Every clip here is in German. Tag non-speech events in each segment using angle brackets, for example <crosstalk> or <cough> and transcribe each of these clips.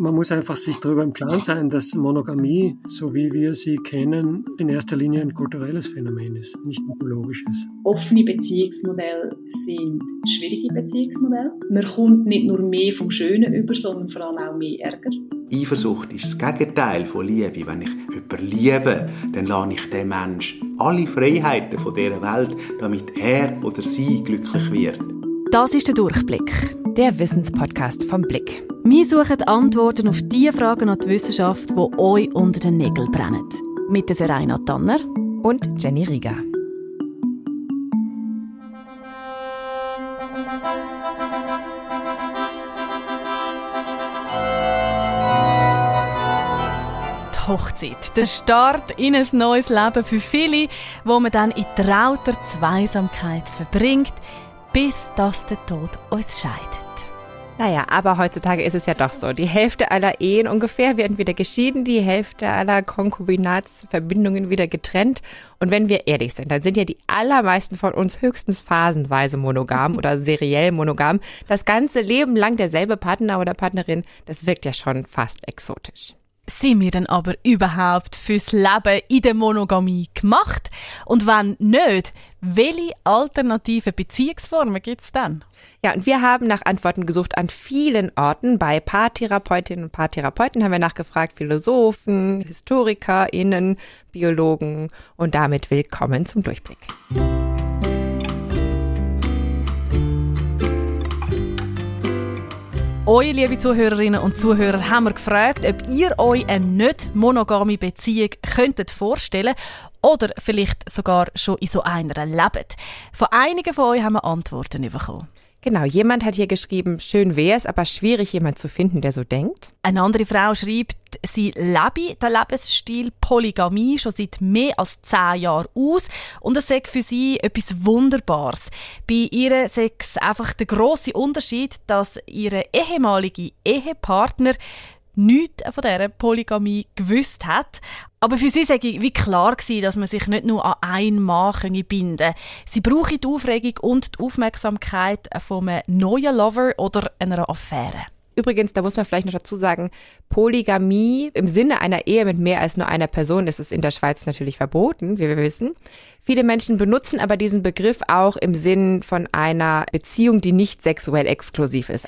man muss einfach sich darüber im Klaren sein, dass Monogamie, so wie wir sie kennen, in erster Linie ein kulturelles Phänomen ist, nicht ein biologisches. Offene Beziehungsmodelle sind schwierige Beziehungsmodelle. Man kommt nicht nur mehr vom Schönen über, sondern vor allem auch mehr Ärger. Eifersucht ist das Gegenteil von Liebe. Wenn ich jemanden liebe, dann lasse ich dem Menschen alle Freiheiten von dieser Welt, damit er oder sie glücklich wird. Das ist der Durchblick, der Wissenspodcast vom Blick. Wir suchen Antworten auf die Fragen an die Wissenschaft, die euch unter den Nägeln brennen. Mit der Serena Tanner und Jenny Rieger. Hochzeit. Der Start in ein neues Leben für viele, wo man dann in trauter Zweisamkeit verbringt, bis das der Tod uns scheidet. Naja, aber heutzutage ist es ja doch so. Die Hälfte aller Ehen ungefähr werden wieder geschieden, die Hälfte aller Konkubinatsverbindungen wieder getrennt. Und wenn wir ehrlich sind, dann sind ja die allermeisten von uns höchstens phasenweise monogam oder <laughs> seriell monogam. Das ganze Leben lang derselbe Partner oder Partnerin, das wirkt ja schon fast exotisch sind wir denn aber überhaupt fürs Leben in der Monogamie gemacht? Und wenn nicht, welche alternativen Beziehungsformen gibt es dann? Ja, und wir haben nach Antworten gesucht an vielen Orten. Bei Paartherapeutinnen und Paartherapeuten haben wir nachgefragt, Philosophen, HistorikerInnen, Biologen und damit willkommen zum Durchblick. Euch, liebe Zuhörerinnen und Zuhörer, haben wir gefragt, ob ihr euch eine nicht monogame Beziehung könntet vorstellen oder vielleicht sogar schon in so einer lebt. Von einigen von euch haben wir Antworten bekommen. Genau, jemand hat hier geschrieben, schön wäre es, aber schwierig, jemand zu finden, der so denkt. Eine andere Frau schreibt, sie lebe den Lebensstil Polygamie schon seit mehr als zehn Jahren aus und es sagt für sie etwas Wunderbares. Bei ihr sagt es einfach der große Unterschied, dass ihre ehemalige Ehepartner nichts von dieser Polygamie gewusst hat. Aber für sie sage wie klar gewesen, dass man sich nicht nur an einen Mann binden kann. Sie brauchen die Aufregung und die Aufmerksamkeit von einem neuen Lover oder einer Affäre. Übrigens, da muss man vielleicht noch dazu sagen, Polygamie im Sinne einer Ehe mit mehr als nur einer Person ist es in der Schweiz natürlich verboten, wie wir wissen. Viele Menschen benutzen aber diesen Begriff auch im Sinn von einer Beziehung, die nicht sexuell exklusiv ist.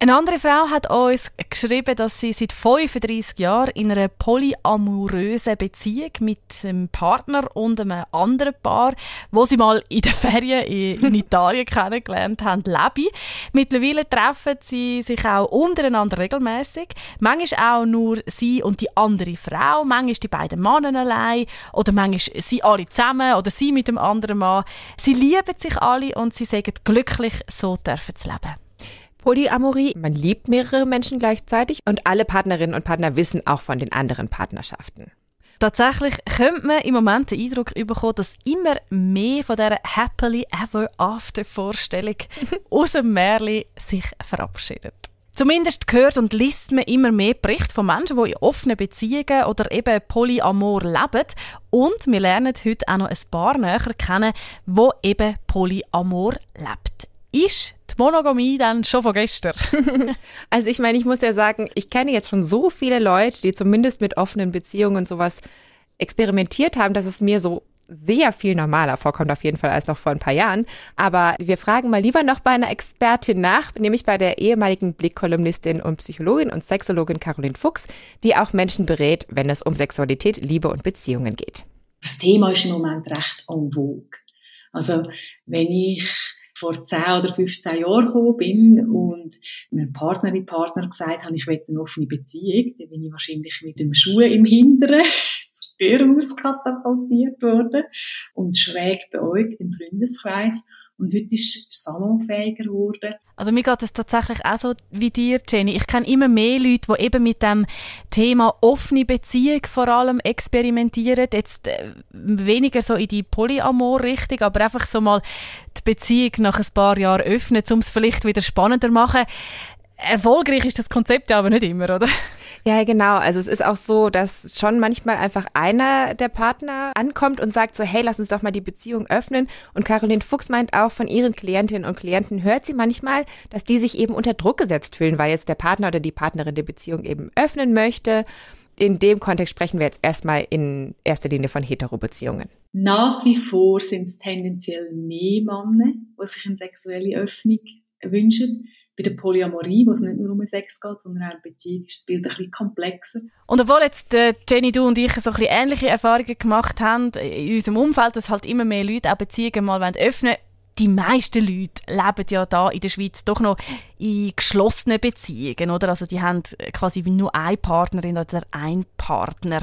Eine andere Frau hat uns geschrieben, dass sie seit 35 Jahren in einer polyamorösen Beziehung mit einem Partner und einem anderen Paar, wo sie mal in den Ferien in <laughs> Italien kennengelernt haben, lebe. Mittlerweile treffen sie sich auch untereinander regelmäßig. Manchmal auch nur sie und die andere Frau, manchmal die beiden Männer allein oder manchmal sie alle zusammen oder sie mit dem anderen Mann. Sie lieben sich alle und sie sagen glücklich, so dürfen sie leben. Polyamorie, man liebt mehrere Menschen gleichzeitig und alle Partnerinnen und Partner wissen auch von den anderen Partnerschaften. Tatsächlich könnte man im Moment den Eindruck bekommen, dass immer mehr von dieser Happily Ever After Vorstellung <laughs> aus dem Märchen sich verabschiedet. Zumindest hört und liest man immer mehr Berichte von Menschen, die in offenen Beziehungen oder eben Polyamor leben. Und wir lernen heute auch noch ein paar näher kennen, wo eben Polyamor lebt. Ist Monogamie dann schon von gestern? <laughs> also ich meine, ich muss ja sagen, ich kenne jetzt schon so viele Leute, die zumindest mit offenen Beziehungen und sowas experimentiert haben, dass es mir so sehr viel normaler vorkommt auf jeden Fall als noch vor ein paar Jahren. Aber wir fragen mal lieber noch bei einer Expertin nach, nämlich bei der ehemaligen Blickkolumnistin und Psychologin und Sexologin Caroline Fuchs, die auch Menschen berät, wenn es um Sexualität, Liebe und Beziehungen geht. Das Thema ist im Moment recht en vogue. Also wenn ich vor 10 oder 15 Jahren gekommen bin und meinem Partnerin, Partner gesagt habe, ich will eine offene Beziehung, dann bin ich wahrscheinlich mit dem Schuh im Hinteren <laughs> zur Tür auskatapultiert worden und schräg beäugt im Freundeskreis. Und heute ist der Salon fähiger geworden. Also mir geht es tatsächlich auch so wie dir, Jenny. Ich kenne immer mehr Leute, die eben mit dem Thema offene Beziehung vor allem experimentieren. Jetzt äh, weniger so in die Polyamor-Richtung, aber einfach so mal die Beziehung nach ein paar Jahren öffnen, um es vielleicht wieder spannender zu machen. Erfolgreich ist das Konzept ja aber nicht immer, oder? Ja, genau. Also es ist auch so, dass schon manchmal einfach einer der Partner ankommt und sagt so, hey, lass uns doch mal die Beziehung öffnen. Und Caroline Fuchs meint auch, von ihren Klientinnen und Klienten hört sie manchmal, dass die sich eben unter Druck gesetzt fühlen, weil jetzt der Partner oder die Partnerin die Beziehung eben öffnen möchte. In dem Kontext sprechen wir jetzt erstmal in erster Linie von Hetero-Beziehungen. Nach wie vor sind es tendenziell mehr Männer, die sich eine sexuelle Öffnung wünschen bei der Polyamorie, wo es nicht nur um Sex geht, sondern auch um Beziehung, ist das Bild ein bisschen komplexer. Und obwohl jetzt äh, Jenny, du und ich so ein bisschen ähnliche Erfahrungen gemacht haben in unserem Umfeld, dass halt immer mehr Leute auch Beziehungen mal öffnen wollen, die meisten Leute leben ja da in der Schweiz doch noch in geschlossenen Beziehungen, oder? Also die haben quasi nur eine Partnerin oder ein Partner.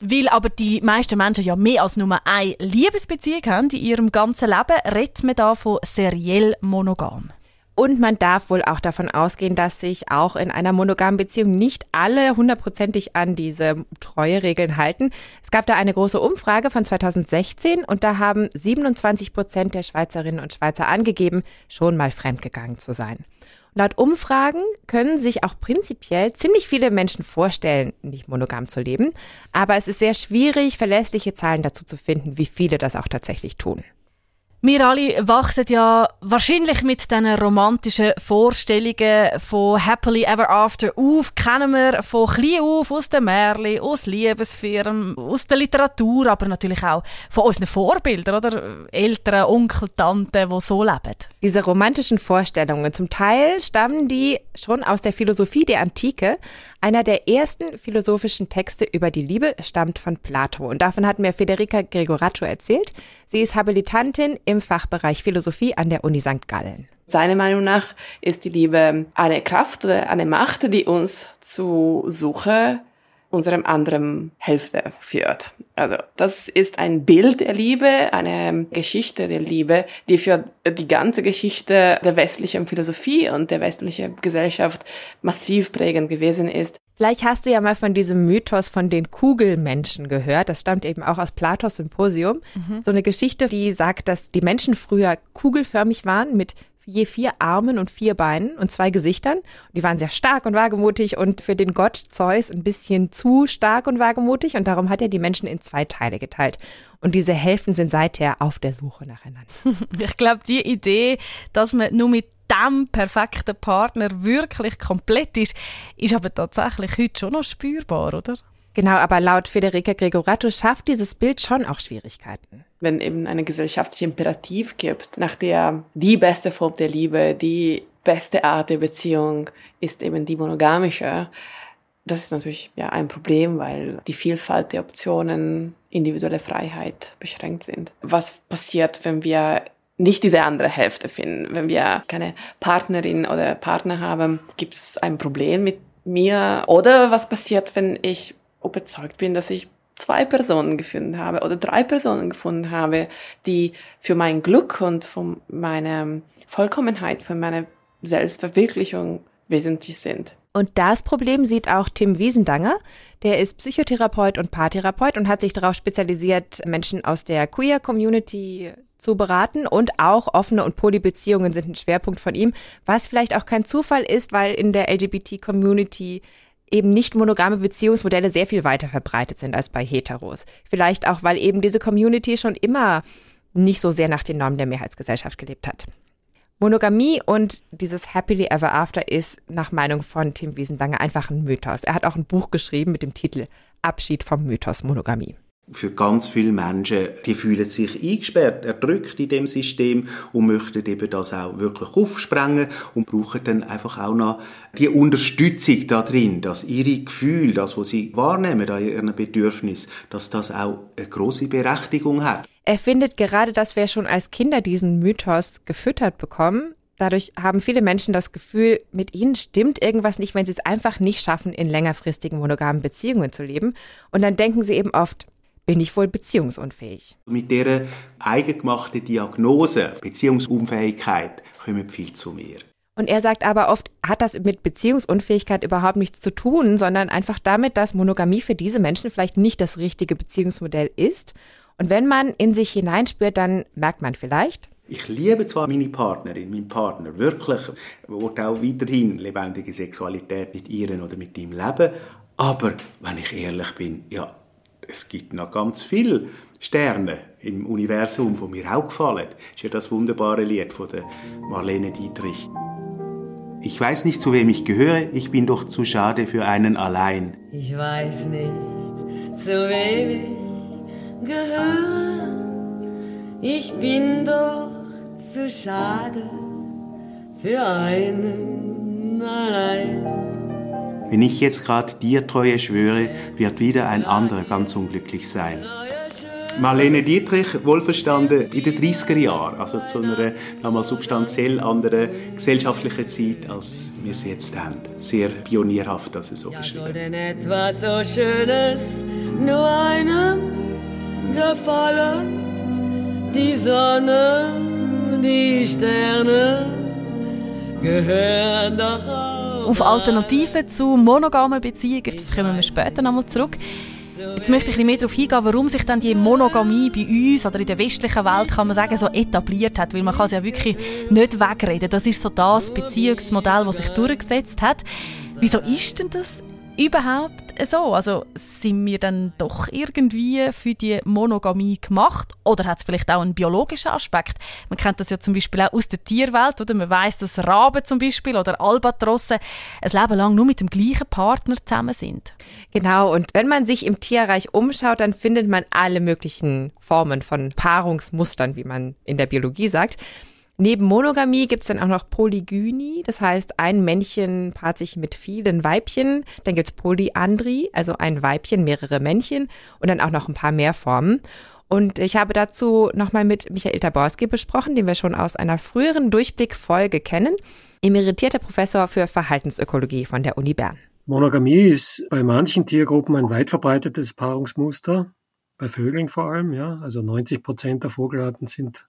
Weil aber die meisten Menschen ja mehr als nur eine Liebesbeziehung haben in ihrem ganzen Leben, redet man da von seriell monogam. Und man darf wohl auch davon ausgehen, dass sich auch in einer monogamen Beziehung nicht alle hundertprozentig an diese Treueregeln halten. Es gab da eine große Umfrage von 2016 und da haben 27 Prozent der Schweizerinnen und Schweizer angegeben, schon mal fremdgegangen zu sein. Laut Umfragen können sich auch prinzipiell ziemlich viele Menschen vorstellen, nicht monogam zu leben, aber es ist sehr schwierig, verlässliche Zahlen dazu zu finden, wie viele das auch tatsächlich tun. Wir alle wachsen ja wahrscheinlich mit diesen romantischen Vorstellungen von Happily Ever After auf. Kennen wir von klein auf aus den Märchen, aus Liebesfirmen, aus der Literatur, aber natürlich auch von unseren Vorbildern, oder? Eltern, Onkel, Tanten, die so leben. Diese romantischen Vorstellungen, zum Teil stammen die schon aus der Philosophie der Antike. Einer der ersten philosophischen Texte über die Liebe stammt von Plato. Und davon hat mir Federica Gregorato erzählt. Sie ist Habilitantin im Fachbereich Philosophie an der Uni St. Gallen. Seiner Meinung nach ist die Liebe eine Kraft eine Macht, die uns zu Suche unserem anderen Hälfte führt. Also das ist ein Bild der Liebe, eine Geschichte der Liebe, die für die ganze Geschichte der westlichen Philosophie und der westlichen Gesellschaft massiv prägend gewesen ist. Vielleicht hast du ja mal von diesem Mythos von den Kugelmenschen gehört. Das stammt eben auch aus Platos Symposium. Mhm. So eine Geschichte, die sagt, dass die Menschen früher kugelförmig waren mit je vier Armen und vier Beinen und zwei Gesichtern. Die waren sehr stark und wagemutig und für den Gott Zeus ein bisschen zu stark und wagemutig und darum hat er die Menschen in zwei Teile geteilt. Und diese Hälften sind seither auf der Suche nacheinander. <laughs> Ich glaube, die Idee, dass man nur mit dem perfekten Partner wirklich komplett ist, ist aber tatsächlich heute schon noch spürbar, oder? Genau, aber laut Federica Gregorato schafft dieses Bild schon auch Schwierigkeiten. Wenn eben eine gesellschaftliche Imperativ gibt, nach der die beste Form der Liebe, die beste Art der Beziehung ist eben die monogamische, das ist natürlich ja ein Problem, weil die Vielfalt der Optionen, individuelle Freiheit beschränkt sind. Was passiert, wenn wir nicht diese andere Hälfte finden? Wenn wir keine Partnerin oder Partner haben, gibt es ein Problem mit mir? Oder was passiert, wenn ich überzeugt bin, dass ich zwei Personen gefunden habe oder drei Personen gefunden habe, die für mein Glück und für meine Vollkommenheit, für meine Selbstverwirklichung wesentlich sind. Und das Problem sieht auch Tim Wiesendanger. Der ist Psychotherapeut und Paartherapeut und hat sich darauf spezialisiert, Menschen aus der Queer-Community zu beraten und auch offene und Polybeziehungen sind ein Schwerpunkt von ihm, was vielleicht auch kein Zufall ist, weil in der LGBT-Community eben nicht monogame Beziehungsmodelle sehr viel weiter verbreitet sind als bei Heteros. Vielleicht auch, weil eben diese Community schon immer nicht so sehr nach den Normen der Mehrheitsgesellschaft gelebt hat. Monogamie und dieses Happily Ever After ist nach Meinung von Tim Wiesendanger einfach ein Mythos. Er hat auch ein Buch geschrieben mit dem Titel Abschied vom Mythos Monogamie für ganz viele Menschen, die fühlen sich eingesperrt, erdrückt in dem System und möchten eben das auch wirklich aufsprengen und brauchen dann einfach auch noch die Unterstützung da drin, dass ihre Gefühle, das, was sie wahrnehmen, an ihren Bedürfnis, dass das auch eine große Berechtigung hat. Er findet gerade, dass wir schon als Kinder diesen Mythos gefüttert bekommen, Dadurch haben viele Menschen das Gefühl, mit ihnen stimmt irgendwas nicht, wenn sie es einfach nicht schaffen, in längerfristigen monogamen Beziehungen zu leben. Und dann denken sie eben oft, bin ich wohl beziehungsunfähig. Mit dieser eigengemachten Diagnose Beziehungsunfähigkeit kommen viel zu mir. Und er sagt aber oft, hat das mit Beziehungsunfähigkeit überhaupt nichts zu tun, sondern einfach damit, dass Monogamie für diese Menschen vielleicht nicht das richtige Beziehungsmodell ist. Und wenn man in sich hineinspürt, dann merkt man vielleicht, Ich liebe zwar meine Partnerin, meinen Partner, wirklich, will auch weiterhin lebendige Sexualität mit ihr oder mit ihm leben, aber wenn ich ehrlich bin, ja, es gibt noch ganz viele Sterne im Universum, die mir auch gefallen. Das ist ja das wunderbare Lied von Marlene Dietrich. Ich weiß nicht, zu wem ich gehöre, ich bin doch zu schade für einen allein. Ich weiß nicht, zu wem ich gehöre, ich bin doch zu schade für einen allein. Wenn ich jetzt gerade dir Treue schwöre, wird wieder ein anderer ganz unglücklich sein. Marlene Dietrich, wohlverstanden in den 30er Jahren, also zu einer damals substanziell anderen gesellschaftlichen Zeit, als wir es jetzt haben. Sehr pionierhaft, dass es so ja, soll denn etwas so Schönes nur einem gefallen? Die Sonne, die Sterne gehören doch auch auf Alternativen zu monogamen Beziehungen, das kommen wir später nochmal zurück. Jetzt möchte ich ein bisschen mehr darauf eingehen, warum sich dann die Monogamie bei uns oder in der westlichen Welt, kann man sagen, so etabliert hat, weil man kann es ja wirklich nicht wegreden. Das ist so das Beziehungsmodell, das sich durchgesetzt hat. Wieso ist denn das überhaupt so? Also sind wir dann doch irgendwie für die Monogamie gemacht? Oder hat es vielleicht auch einen biologischen Aspekt? Man kennt das ja zum Beispiel auch aus der Tierwelt, oder? Man weiß, dass Raben zum Beispiel oder Albatrosse ein Leben lang nur mit dem gleichen Partner zusammen sind. Genau, und wenn man sich im Tierreich umschaut, dann findet man alle möglichen Formen von Paarungsmustern, wie man in der Biologie sagt. Neben Monogamie gibt es dann auch noch Polygynie, das heißt, ein Männchen paart sich mit vielen Weibchen. Dann gibt es Polyandrie, also ein Weibchen, mehrere Männchen und dann auch noch ein paar mehr Formen. Und ich habe dazu nochmal mit Michael Taborski besprochen, den wir schon aus einer früheren Durchblickfolge kennen, emeritierter Professor für Verhaltensökologie von der Uni Bern. Monogamie ist bei manchen Tiergruppen ein weit verbreitetes Paarungsmuster, bei Vögeln vor allem, ja. Also 90 Prozent der Vogelarten sind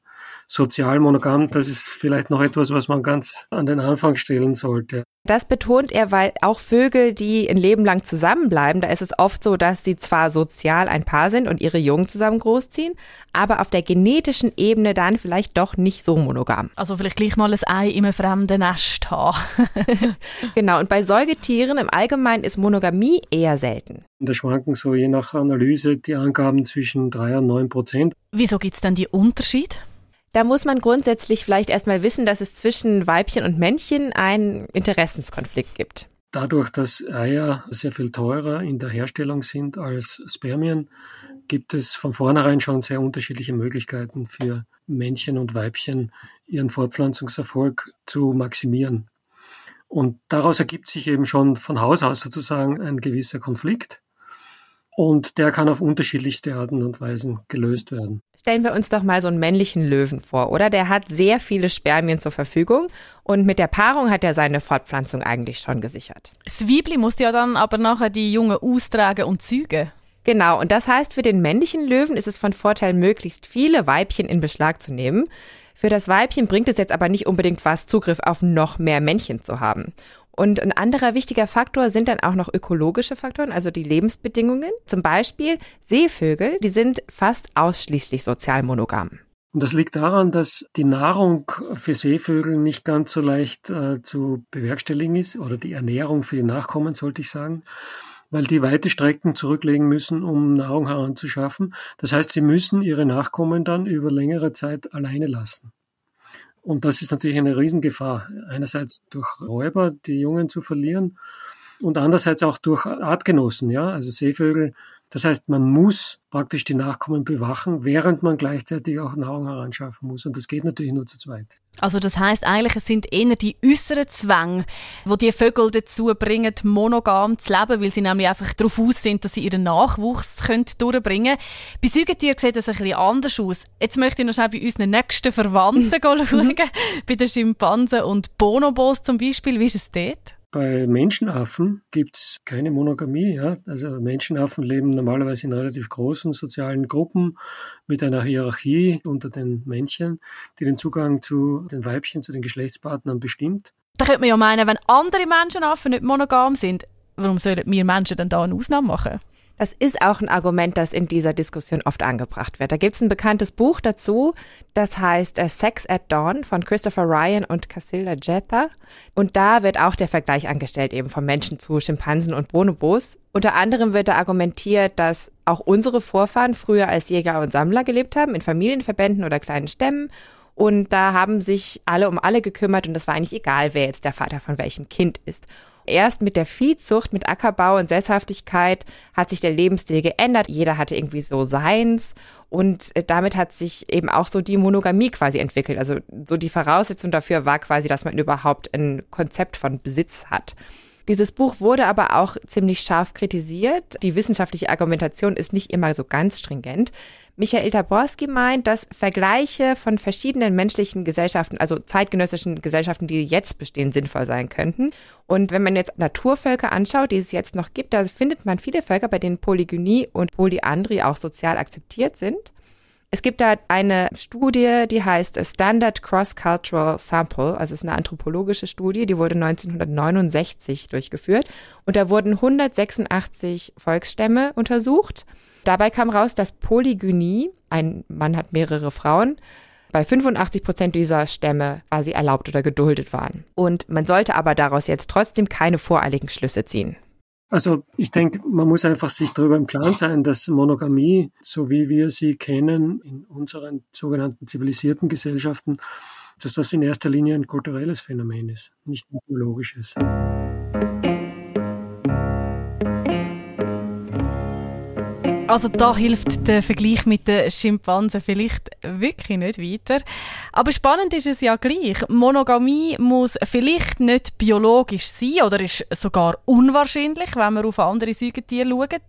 sozial monogam, das ist vielleicht noch etwas, was man ganz an den Anfang stellen sollte. Das betont er, weil auch Vögel, die ein Leben lang zusammenbleiben, da ist es oft so, dass sie zwar sozial ein Paar sind und ihre Jungen zusammen großziehen, aber auf der genetischen Ebene dann vielleicht doch nicht so monogam. Also vielleicht gleich mal ein Ei in einem fremden Nest haben. <laughs> genau, und bei Säugetieren im Allgemeinen ist Monogamie eher selten. Da schwanken so je nach Analyse die Angaben zwischen drei und neun Prozent. Wieso gibt es dann die Unterschiede? Da muss man grundsätzlich vielleicht erstmal wissen, dass es zwischen Weibchen und Männchen einen Interessenskonflikt gibt. Dadurch, dass Eier sehr viel teurer in der Herstellung sind als Spermien, gibt es von vornherein schon sehr unterschiedliche Möglichkeiten für Männchen und Weibchen, ihren Fortpflanzungserfolg zu maximieren. Und daraus ergibt sich eben schon von Haus aus sozusagen ein gewisser Konflikt. Und der kann auf unterschiedlichste Arten und Weisen gelöst werden. Stellen wir uns doch mal so einen männlichen Löwen vor, oder? Der hat sehr viele Spermien zur Verfügung und mit der Paarung hat er seine Fortpflanzung eigentlich schon gesichert. Das Weibli muss ja dann aber nachher die Jungen austragen und zügen. Genau, und das heißt, für den männlichen Löwen ist es von Vorteil, möglichst viele Weibchen in Beschlag zu nehmen. Für das Weibchen bringt es jetzt aber nicht unbedingt was, Zugriff auf noch mehr Männchen zu haben. Und ein anderer wichtiger Faktor sind dann auch noch ökologische Faktoren, also die Lebensbedingungen. Zum Beispiel Seevögel, die sind fast ausschließlich sozial monogam. Und das liegt daran, dass die Nahrung für Seevögel nicht ganz so leicht äh, zu bewerkstelligen ist, oder die Ernährung für die Nachkommen, sollte ich sagen, weil die weite Strecken zurücklegen müssen, um Nahrung heranzuschaffen. Das heißt, sie müssen ihre Nachkommen dann über längere Zeit alleine lassen. Und das ist natürlich eine Riesengefahr. Einerseits durch Räuber, die Jungen zu verlieren und andererseits auch durch Artgenossen, ja, also Seevögel. Das heißt, man muss praktisch die Nachkommen bewachen, während man gleichzeitig auch Nahrung heranschaffen muss. Und das geht natürlich nur zu zweit. Also das heißt eigentlich, es sind eher die äußeren Zwänge, wo die Vögel dazu bringen, monogam zu leben, weil sie nämlich einfach darauf aus sind, dass sie ihren Nachwuchs können durchbringen können. Bei Säugetieren sieht das ein bisschen anders aus. Jetzt möchte ich noch schnell bei unseren nächsten Verwandten <laughs> schauen, bei den Schimpansen und Bonobos zum Beispiel. Wie ist es dort? Bei Menschenaffen gibt's keine Monogamie. Ja? Also Menschenaffen leben normalerweise in relativ großen sozialen Gruppen mit einer Hierarchie unter den Männchen, die den Zugang zu den Weibchen, zu den Geschlechtspartnern bestimmt. Da könnte man ja meinen, wenn andere Menschenaffen nicht monogam sind, warum sollen wir Menschen dann da eine Ausnahme machen? Das ist auch ein Argument, das in dieser Diskussion oft angebracht wird. Da gibt es ein bekanntes Buch dazu, das heißt äh, Sex at Dawn von Christopher Ryan und Casilda Jetha. Und da wird auch der Vergleich angestellt eben vom Menschen zu Schimpansen und Bonobos. Unter anderem wird da argumentiert, dass auch unsere Vorfahren früher als Jäger und Sammler gelebt haben, in Familienverbänden oder kleinen Stämmen. Und da haben sich alle um alle gekümmert und es war eigentlich egal, wer jetzt der Vater von welchem Kind ist. Erst mit der Viehzucht, mit Ackerbau und Sesshaftigkeit hat sich der Lebensstil geändert. Jeder hatte irgendwie so seins. Und äh, damit hat sich eben auch so die Monogamie quasi entwickelt. Also so die Voraussetzung dafür war quasi, dass man überhaupt ein Konzept von Besitz hat. Dieses Buch wurde aber auch ziemlich scharf kritisiert. Die wissenschaftliche Argumentation ist nicht immer so ganz stringent. Michael Taborski meint, dass Vergleiche von verschiedenen menschlichen Gesellschaften, also zeitgenössischen Gesellschaften, die jetzt bestehen, sinnvoll sein könnten. Und wenn man jetzt Naturvölker anschaut, die es jetzt noch gibt, da findet man viele Völker, bei denen Polygynie und Polyandrie auch sozial akzeptiert sind. Es gibt da eine Studie, die heißt Standard Cross-Cultural Sample, also es ist eine anthropologische Studie, die wurde 1969 durchgeführt und da wurden 186 Volksstämme untersucht. Dabei kam raus, dass Polygynie, ein Mann hat mehrere Frauen, bei 85 Prozent dieser Stämme quasi erlaubt oder geduldet waren. Und man sollte aber daraus jetzt trotzdem keine voreiligen Schlüsse ziehen. Also ich denke, man muss einfach sich darüber im Klaren sein, dass Monogamie, so wie wir sie kennen in unseren sogenannten zivilisierten Gesellschaften, dass das in erster Linie ein kulturelles Phänomen ist, nicht ein biologisches. Also da hilft der Vergleich mit den Schimpansen vielleicht wirklich nicht weiter. Aber spannend ist es ja gleich. Monogamie muss vielleicht nicht biologisch sein oder ist sogar unwahrscheinlich, wenn wir auf andere Säugetiere schauen.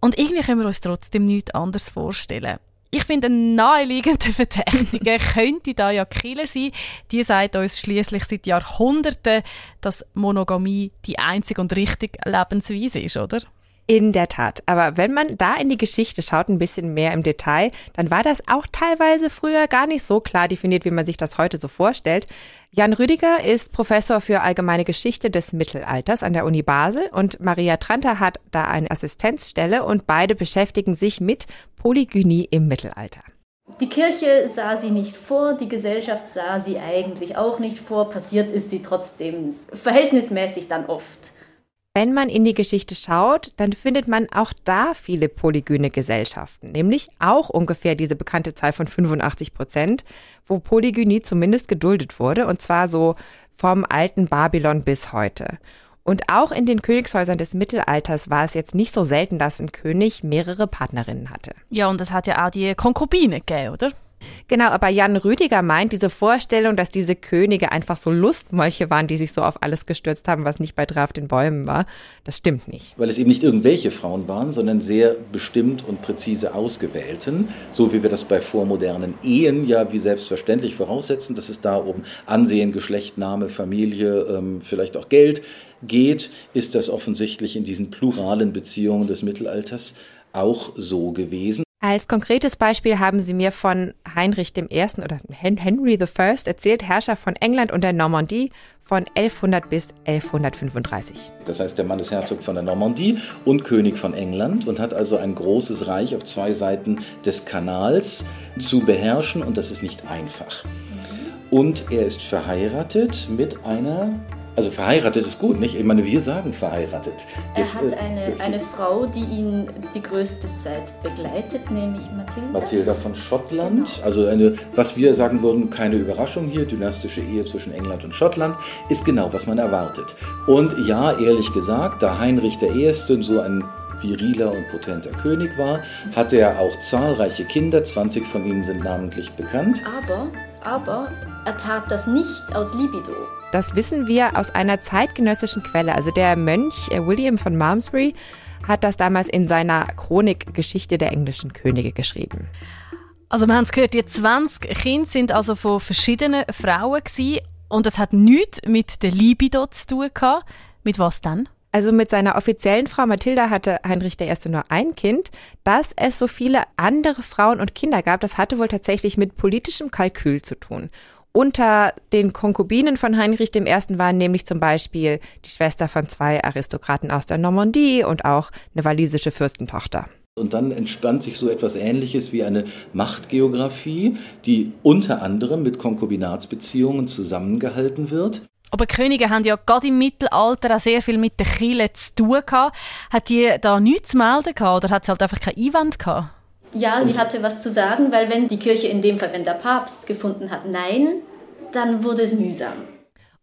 Und irgendwie können wir uns trotzdem nichts anderes vorstellen. Ich finde, ein naheliegender <laughs> Verdächtiger könnte da ja Kille sein. Die sagt uns schließlich seit Jahrhunderten, dass Monogamie die einzige und richtige Lebensweise ist, oder? In der Tat. Aber wenn man da in die Geschichte schaut, ein bisschen mehr im Detail, dann war das auch teilweise früher gar nicht so klar definiert, wie man sich das heute so vorstellt. Jan Rüdiger ist Professor für allgemeine Geschichte des Mittelalters an der Uni Basel und Maria Tranter hat da eine Assistenzstelle und beide beschäftigen sich mit Polygynie im Mittelalter. Die Kirche sah sie nicht vor, die Gesellschaft sah sie eigentlich auch nicht vor, passiert ist sie trotzdem verhältnismäßig dann oft. Wenn man in die Geschichte schaut, dann findet man auch da viele polygyne Gesellschaften, nämlich auch ungefähr diese bekannte Zahl von 85 Prozent, wo Polygynie zumindest geduldet wurde, und zwar so vom alten Babylon bis heute. Und auch in den Königshäusern des Mittelalters war es jetzt nicht so selten, dass ein König mehrere Partnerinnen hatte. Ja, und es hat ja auch die Konkubine gegeben, oder? Genau, aber Jan Rüdiger meint, diese Vorstellung, dass diese Könige einfach so Lustmolche waren, die sich so auf alles gestürzt haben, was nicht bei Draf den Bäumen war, das stimmt nicht. Weil es eben nicht irgendwelche Frauen waren, sondern sehr bestimmt und präzise ausgewählten, so wie wir das bei vormodernen Ehen ja wie selbstverständlich voraussetzen, dass es da um Ansehen, Geschlecht, Name, Familie, ähm, vielleicht auch Geld geht, ist das offensichtlich in diesen pluralen Beziehungen des Mittelalters auch so gewesen. Als konkretes Beispiel haben sie mir von Heinrich I. oder Henry I. erzählt, Herrscher von England und der Normandie von 1100 bis 1135. Das heißt, der Mann ist Herzog von der Normandie und König von England und hat also ein großes Reich auf zwei Seiten des Kanals zu beherrschen und das ist nicht einfach. Und er ist verheiratet mit einer also verheiratet ist gut, nicht? Ich meine, wir sagen verheiratet. Das, er hat äh, eine, eine Frau, die ihn die größte Zeit begleitet, nämlich Mathilda. Mathilda von Schottland. Genau. Also eine, was wir sagen würden, keine Überraschung hier, dynastische Ehe zwischen England und Schottland, ist genau, was man erwartet. Und ja, ehrlich gesagt, da Heinrich I. so ein viriler und potenter König war, hatte er auch zahlreiche Kinder, 20 von ihnen sind namentlich bekannt. Aber, aber er tat das nicht aus Libido. Das wissen wir aus einer zeitgenössischen Quelle. Also der Mönch äh, William von Malmesbury hat das damals in seiner Chronik Geschichte der englischen Könige geschrieben. Also wir haben es gehört, die 20 Kinder sind also von verschiedenen Frauen gewesen, und das hat nichts mit der Libido zu tun gehabt. Mit was dann? Also mit seiner offiziellen Frau Mathilda hatte Heinrich I. nur ein Kind. Dass es so viele andere Frauen und Kinder gab, das hatte wohl tatsächlich mit politischem Kalkül zu tun. unter den Konkubinen von Heinrich I. waren nämlich zum Beispiel die Schwester von zwei Aristokraten aus der Normandie und auch eine walisische Fürstentochter. Und dann entspannt sich so etwas Ähnliches wie eine Machtgeografie, die unter anderem mit Konkubinatsbeziehungen zusammengehalten wird. Aber Könige haben ja gerade im Mittelalter auch sehr viel mit der Kirche zu tun gehabt. Hat die da nichts zu melden gehabt oder hat sie halt einfach keinen Einwand gehabt? Ja, sie hatte was zu sagen, weil wenn die Kirche in dem Fall, wenn der Papst gefunden hat, nein, dann wurde es mühsam.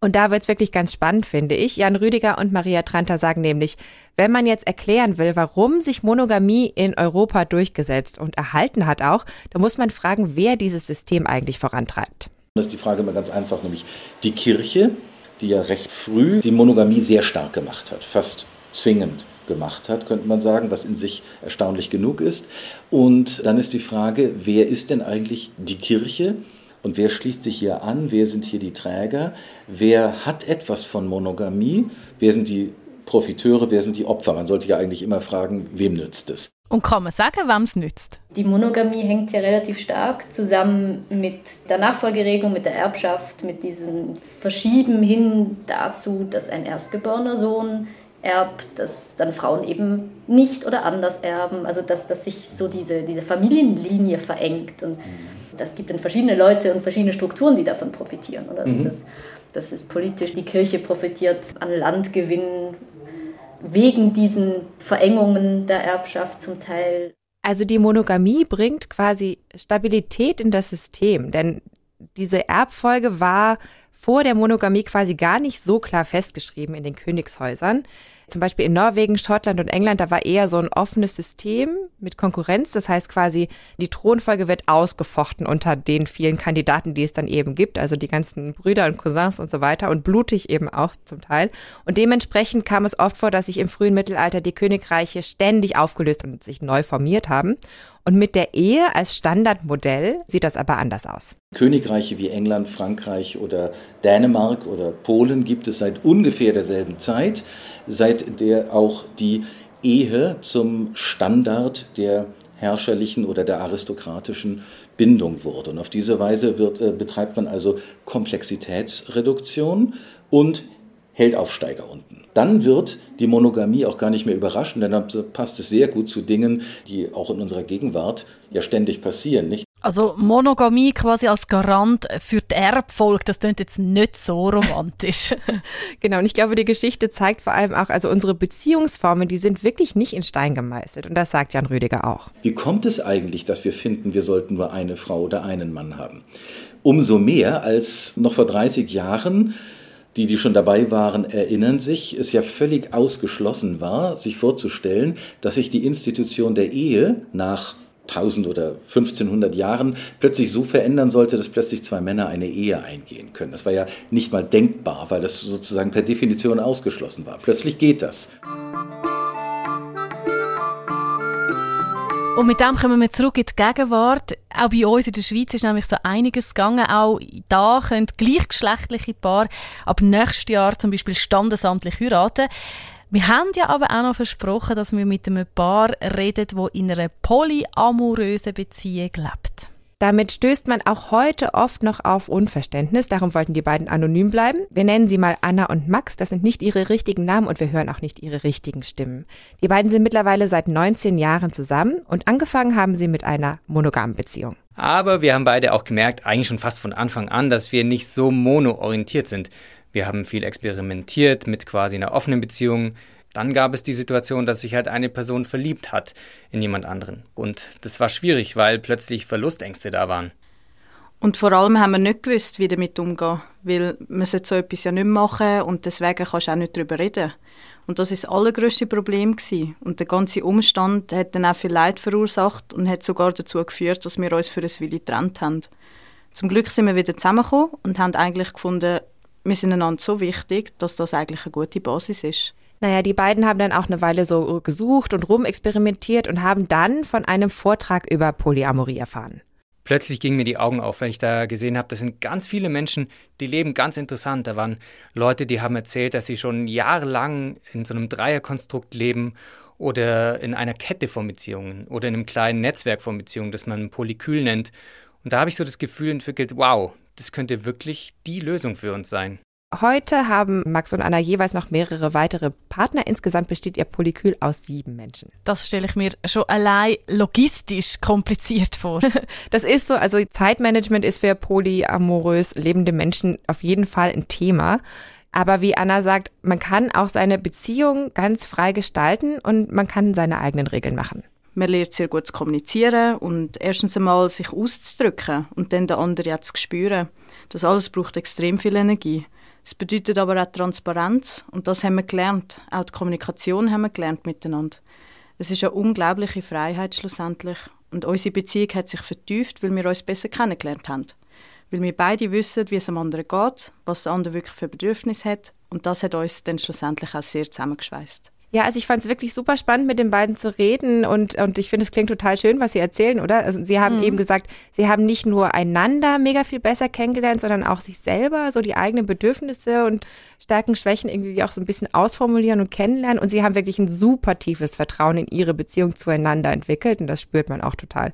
Und da wird es wirklich ganz spannend, finde ich. Jan Rüdiger und Maria Tranter sagen nämlich, wenn man jetzt erklären will, warum sich Monogamie in Europa durchgesetzt und erhalten hat auch, dann muss man fragen, wer dieses System eigentlich vorantreibt. Das ist die Frage immer ganz einfach, nämlich die Kirche, die ja recht früh die Monogamie sehr stark gemacht hat, fast zwingend gemacht hat, könnte man sagen, was in sich erstaunlich genug ist. Und dann ist die Frage, wer ist denn eigentlich die Kirche? Und wer schließt sich hier an? Wer sind hier die Träger? Wer hat etwas von Monogamie? Wer sind die Profiteure? Wer sind die Opfer? Man sollte ja eigentlich immer fragen, wem nützt es? Und kann man sagen, wem es nützt? Die Monogamie hängt ja relativ stark zusammen mit der Nachfolgeregelung, mit der Erbschaft, mit diesem Verschieben hin dazu, dass ein erstgeborener Sohn erbt, dass dann Frauen eben nicht oder anders erben, also dass, dass sich so diese, diese Familienlinie verengt und das gibt dann verschiedene Leute und verschiedene Strukturen, die davon profitieren. Oder? Also mhm. das, das ist politisch, die Kirche profitiert an Landgewinn wegen diesen Verengungen der Erbschaft zum Teil. Also die Monogamie bringt quasi Stabilität in das System, denn diese Erbfolge war vor der Monogamie quasi gar nicht so klar festgeschrieben in den Königshäusern. Zum Beispiel in Norwegen, Schottland und England, da war eher so ein offenes System mit Konkurrenz. Das heißt quasi, die Thronfolge wird ausgefochten unter den vielen Kandidaten, die es dann eben gibt. Also die ganzen Brüder und Cousins und so weiter und blutig eben auch zum Teil. Und dementsprechend kam es oft vor, dass sich im frühen Mittelalter die Königreiche ständig aufgelöst und sich neu formiert haben. Und mit der Ehe als Standardmodell sieht das aber anders aus. Königreiche wie England, Frankreich oder Dänemark oder Polen gibt es seit ungefähr derselben Zeit seit der auch die Ehe zum Standard der herrscherlichen oder der aristokratischen Bindung wurde. Und auf diese Weise wird, äh, betreibt man also Komplexitätsreduktion und hält Aufsteiger unten. Dann wird die Monogamie auch gar nicht mehr überraschen, denn dann passt es sehr gut zu Dingen, die auch in unserer Gegenwart ja ständig passieren. Nicht? Also Monogamie quasi als Garant für die Erbfolge, das klingt jetzt nicht so romantisch. <laughs> genau, und ich glaube, die Geschichte zeigt vor allem auch, also unsere Beziehungsformen, die sind wirklich nicht in Stein gemeißelt. Und das sagt Jan Rüdiger auch. Wie kommt es eigentlich, dass wir finden, wir sollten nur eine Frau oder einen Mann haben? Umso mehr als noch vor 30 Jahren die, die schon dabei waren, erinnern sich, es ja völlig ausgeschlossen war, sich vorzustellen, dass sich die Institution der Ehe nach 1000 oder 1500 Jahren plötzlich so verändern sollte, dass plötzlich zwei Männer eine Ehe eingehen können. Das war ja nicht mal denkbar, weil das sozusagen per Definition ausgeschlossen war. Plötzlich geht das. Und mit dem kommen wir zurück in die Gegenwart. Auch bei uns in der Schweiz ist nämlich so einiges gegangen. Auch da können gleichgeschlechtliche Paare ab nächstes Jahr zum Beispiel standesamtlich heiraten. Wir haben ja aber auch noch versprochen, dass wir mit einem Paar reden, wo in einer polyamorösen Beziehung lebt. Damit stößt man auch heute oft noch auf Unverständnis. Darum wollten die beiden anonym bleiben. Wir nennen sie mal Anna und Max. Das sind nicht ihre richtigen Namen und wir hören auch nicht ihre richtigen Stimmen. Die beiden sind mittlerweile seit 19 Jahren zusammen und angefangen haben sie mit einer monogamen Beziehung. Aber wir haben beide auch gemerkt, eigentlich schon fast von Anfang an, dass wir nicht so mono-orientiert sind. Wir haben viel experimentiert mit quasi einer offenen Beziehung. Dann gab es die Situation, dass sich halt eine Person verliebt hat in jemand anderen. Und das war schwierig, weil plötzlich Verlustängste da waren. Und vor allem haben wir nicht gewusst, wie damit umgehen. Weil man sollte so etwas ja nicht machen und deswegen kannst du auch nicht darüber reden. Und das ist das allergrößte Problem gewesen. Und der ganze Umstand hat dann auch viel Leid verursacht und hat sogar dazu geführt, dass wir uns für ein Willi getrennt haben. Zum Glück sind wir wieder zusammengekommen und haben eigentlich gefunden, wir sind einander so wichtig, dass das eigentlich eine gute Basis ist. Naja, die beiden haben dann auch eine Weile so gesucht und rumexperimentiert und haben dann von einem Vortrag über Polyamorie erfahren. Plötzlich gingen mir die Augen auf, wenn ich da gesehen habe, das sind ganz viele Menschen, die leben ganz interessant. Da waren Leute, die haben erzählt, dass sie schon jahrelang in so einem Dreierkonstrukt leben oder in einer Kette von Beziehungen oder in einem kleinen Netzwerk von Beziehungen, das man Polykül nennt. Und da habe ich so das Gefühl entwickelt, wow, das könnte wirklich die Lösung für uns sein. Heute haben Max und Anna jeweils noch mehrere weitere Partner. Insgesamt besteht ihr Polykül aus sieben Menschen. Das stelle ich mir schon allein logistisch kompliziert vor. <laughs> das ist so, also Zeitmanagement ist für polyamorös lebende Menschen auf jeden Fall ein Thema. Aber wie Anna sagt, man kann auch seine Beziehung ganz frei gestalten und man kann seine eigenen Regeln machen. Man lernt sehr gut zu kommunizieren und erstens einmal sich auszudrücken und dann den anderen ja zu spüren. Das alles braucht extrem viel Energie. Es bedeutet aber auch Transparenz und das haben wir gelernt. Auch die Kommunikation haben wir gelernt miteinander. Es ist eine unglaubliche Freiheit schlussendlich und unsere Beziehung hat sich vertieft, weil wir uns besser kennengelernt haben. Weil wir beide wissen, wie es am anderen geht, was der andere wirklich für Bedürfnisse hat und das hat uns dann schlussendlich auch sehr zusammengeschweißt. Ja, also ich fand es wirklich super spannend, mit den beiden zu reden und, und ich finde, es klingt total schön, was Sie erzählen, oder? Also Sie haben mhm. eben gesagt, Sie haben nicht nur einander mega viel besser kennengelernt, sondern auch sich selber, so die eigenen Bedürfnisse und Stärken, Schwächen irgendwie auch so ein bisschen ausformulieren und kennenlernen und Sie haben wirklich ein super tiefes Vertrauen in Ihre Beziehung zueinander entwickelt und das spürt man auch total.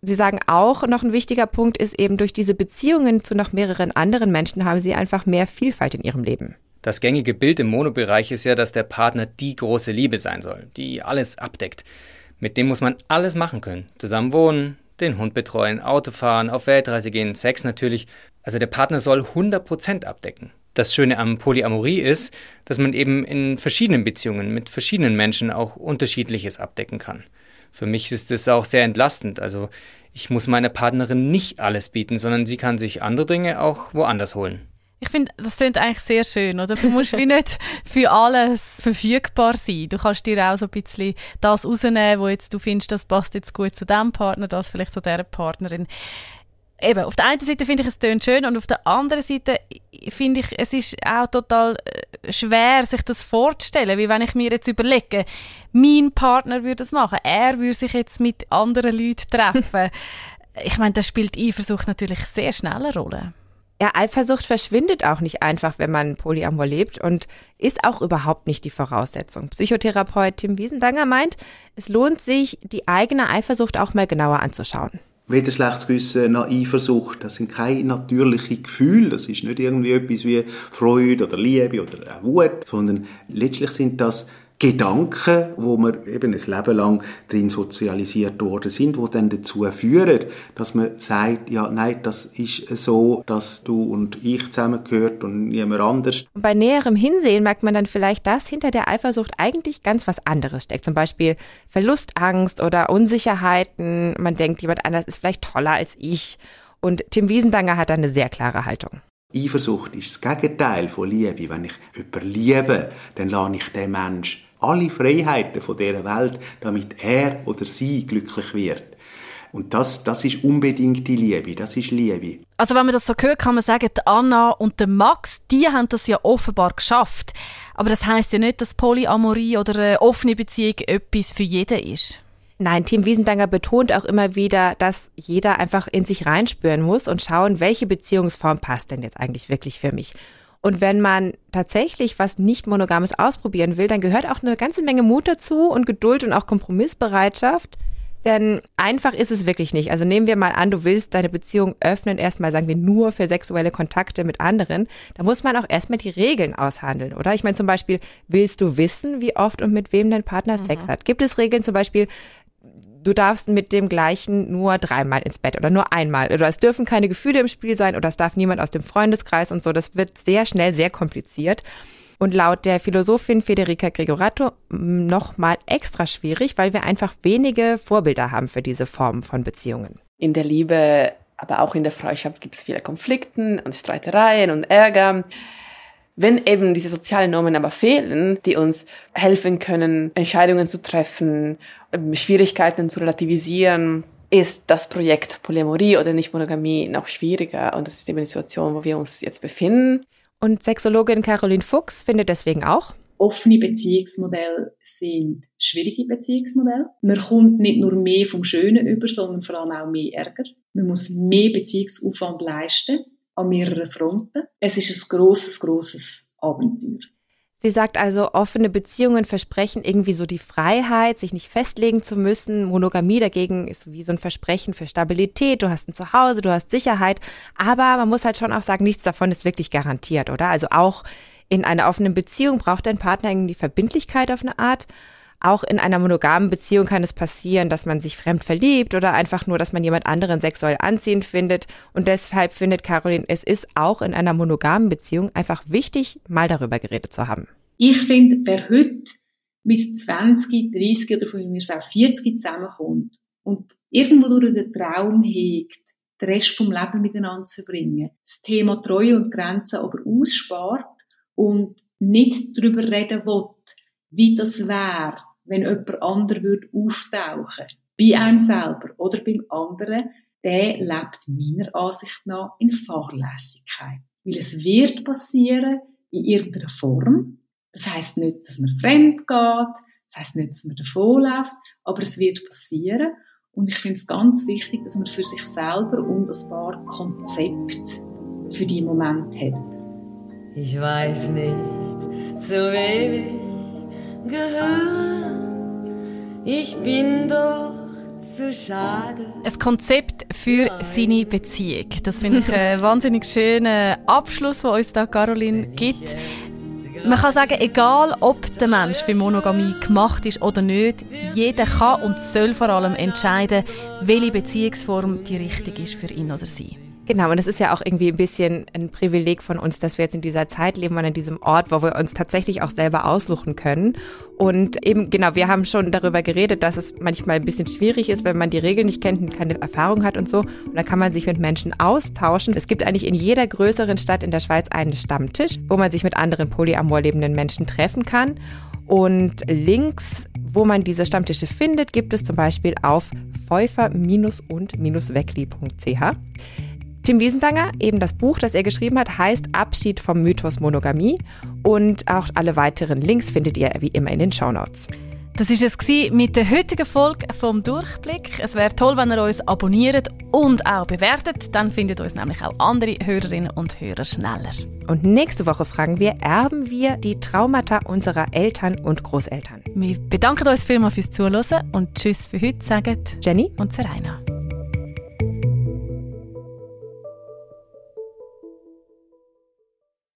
Sie sagen auch, noch ein wichtiger Punkt ist eben, durch diese Beziehungen zu noch mehreren anderen Menschen haben Sie einfach mehr Vielfalt in Ihrem Leben. Das gängige Bild im Monobereich ist ja, dass der Partner die große Liebe sein soll, die alles abdeckt. Mit dem muss man alles machen können. Zusammen wohnen, den Hund betreuen, Auto fahren, auf Weltreise gehen, Sex natürlich. Also der Partner soll 100% abdecken. Das Schöne am Polyamorie ist, dass man eben in verschiedenen Beziehungen mit verschiedenen Menschen auch unterschiedliches abdecken kann. Für mich ist es auch sehr entlastend. Also ich muss meiner Partnerin nicht alles bieten, sondern sie kann sich andere Dinge auch woanders holen. Ich finde, das klingt eigentlich sehr schön, oder? Du musst wie nicht für alles verfügbar sein. Du kannst dir auch so ein bisschen das rausnehmen, wo jetzt du findest, das passt jetzt gut zu dem Partner, das vielleicht zu dieser Partnerin. Eben, auf der einen Seite finde ich, es tönt schön und auf der anderen Seite finde ich, es ist auch total äh, schwer, sich das vorzustellen, wie wenn ich mir jetzt überlege, mein Partner würde das machen, er würde sich jetzt mit anderen Leuten treffen. <laughs> ich meine, da spielt Eifersucht natürlich sehr schnell eine Rolle. Ja, Eifersucht verschwindet auch nicht einfach, wenn man Polyamor lebt und ist auch überhaupt nicht die Voraussetzung. Psychotherapeut Tim Wiesendanger meint, es lohnt sich, die eigene Eifersucht auch mal genauer anzuschauen. Weder schlechtes Gewissen noch Eifersucht, das sind keine natürlichen Gefühle, das ist nicht irgendwie etwas wie Freude oder Liebe oder Wut, sondern letztlich sind das Gedanken, wo wir eben ein Leben lang drin sozialisiert worden sind, wo dann dazu führen, dass man sagt, ja, nein, das ist so, dass du und ich zusammengehört und niemand anders. Und bei näherem Hinsehen merkt man dann vielleicht, dass hinter der Eifersucht eigentlich ganz was anderes steckt. Zum Beispiel Verlustangst oder Unsicherheiten. Man denkt, jemand anders ist vielleicht toller als ich. Und Tim Wiesendanger hat da eine sehr klare Haltung. Eifersucht ist das Gegenteil von Liebe. Wenn ich jemanden liebe, dann lasse ich den Menschen alle Freiheiten von dieser Welt, damit er oder sie glücklich wird. Und das, das ist unbedingt die Liebe, das ist Liebe. Also wenn man das so hört, kann man sagen, die Anna und der Max, die haben das ja offenbar geschafft. Aber das heißt ja nicht, dass Polyamorie oder eine offene Beziehung etwas für jeden ist. Nein, Tim Wiesendanger betont auch immer wieder, dass jeder einfach in sich reinspüren muss und schauen, welche Beziehungsform passt denn jetzt eigentlich wirklich für mich. Und wenn man tatsächlich was nicht monogames ausprobieren will, dann gehört auch eine ganze Menge Mut dazu und Geduld und auch Kompromissbereitschaft. Denn einfach ist es wirklich nicht. Also nehmen wir mal an, du willst deine Beziehung öffnen, erstmal sagen wir nur für sexuelle Kontakte mit anderen. Da muss man auch erstmal die Regeln aushandeln, oder? Ich meine zum Beispiel, willst du wissen, wie oft und mit wem dein Partner mhm. Sex hat? Gibt es Regeln zum Beispiel, du darfst mit dem gleichen nur dreimal ins Bett oder nur einmal. Oder es dürfen keine Gefühle im Spiel sein oder es darf niemand aus dem Freundeskreis und so. Das wird sehr schnell sehr kompliziert. Und laut der Philosophin Federica Gregorato nochmal extra schwierig, weil wir einfach wenige Vorbilder haben für diese Form von Beziehungen. In der Liebe, aber auch in der Freundschaft gibt es viele Konflikte und Streitereien und Ärger. Wenn eben diese sozialen Normen aber fehlen, die uns helfen können, Entscheidungen zu treffen, Schwierigkeiten zu relativisieren, ist das Projekt Polyamorie oder Nicht-Monogamie noch schwieriger. Und das ist eben die Situation, wo wir uns jetzt befinden. Und Sexologin Caroline Fuchs findet deswegen auch, offene Beziehungsmodelle sind schwierige Beziehungsmodelle. Man kommt nicht nur mehr vom Schönen über, sondern vor allem auch mehr Ärger. Man muss mehr Beziehungsaufwand leisten an mehreren Fronten. Es ist ein grosses, grosses Abenteuer. Sie sagt also, offene Beziehungen versprechen irgendwie so die Freiheit, sich nicht festlegen zu müssen. Monogamie dagegen ist wie so ein Versprechen für Stabilität. Du hast ein Zuhause, du hast Sicherheit. Aber man muss halt schon auch sagen, nichts davon ist wirklich garantiert, oder? Also auch in einer offenen Beziehung braucht dein Partner irgendwie Verbindlichkeit auf eine Art. Auch in einer monogamen Beziehung kann es passieren, dass man sich fremd verliebt oder einfach nur, dass man jemand anderen sexuell anziehend findet. Und deshalb findet Caroline, es ist auch in einer monogamen Beziehung einfach wichtig, mal darüber geredet zu haben. Ich finde, wer heute mit 20, 30 oder von mir auch 40 zusammenkommt und irgendwo durch den Traum hegt, den Rest vom Leben miteinander zu bringen, das Thema Treue und Grenzen aber ausspart und nicht darüber reden will, wie das wäre, wenn jemand anderer würde auftauchen bei einem selber oder beim anderen, der lebt meiner Ansicht nach in Fahrlässigkeit. Weil es wird passieren, in irgendeiner Form. Das heißt nicht, dass man fremd geht, das heißt nicht, dass man davonläuft, aber es wird passieren. Und ich finde es ganz wichtig, dass man für sich selber und ein paar Konzepte für die Moment hat. Ich weiß nicht, zu wem ich gehöre. Ich bin doch zu schade. Ein Konzept für seine Beziehung. Das finde ich einen <laughs> wahnsinnig schönen Abschluss, den uns da Caroline gibt. Man kann sagen, egal ob der Mensch für Monogamie gemacht ist oder nicht, jeder kann und soll vor allem entscheiden, welche Beziehungsform die richtige ist für ihn oder sie. Genau, und es ist ja auch irgendwie ein bisschen ein Privileg von uns, dass wir jetzt in dieser Zeit leben und an diesem Ort, wo wir uns tatsächlich auch selber aussuchen können. Und eben, genau, wir haben schon darüber geredet, dass es manchmal ein bisschen schwierig ist, wenn man die Regeln nicht kennt und keine Erfahrung hat und so. Und dann kann man sich mit Menschen austauschen. Es gibt eigentlich in jeder größeren Stadt in der Schweiz einen Stammtisch, wo man sich mit anderen polyamor lebenden Menschen treffen kann. Und Links, wo man diese Stammtische findet, gibt es zum Beispiel auf pfeufer-und-weckli.ch. Tim Wiesendanger, eben das Buch, das er geschrieben hat, heißt Abschied vom Mythos Monogamie und auch alle weiteren Links findet ihr wie immer in den Shownotes. Das ist es mit der heutigen Folge vom Durchblick. Es wäre toll, wenn ihr uns abonniert und auch bewertet. Dann findet uns nämlich auch andere Hörerinnen und Hörer schneller. Und nächste Woche fragen wir, erben wir die Traumata unserer Eltern und Großeltern? Wir bedanken uns vielmals fürs Zuhören und Tschüss für heute, sagen Jenny und Serena.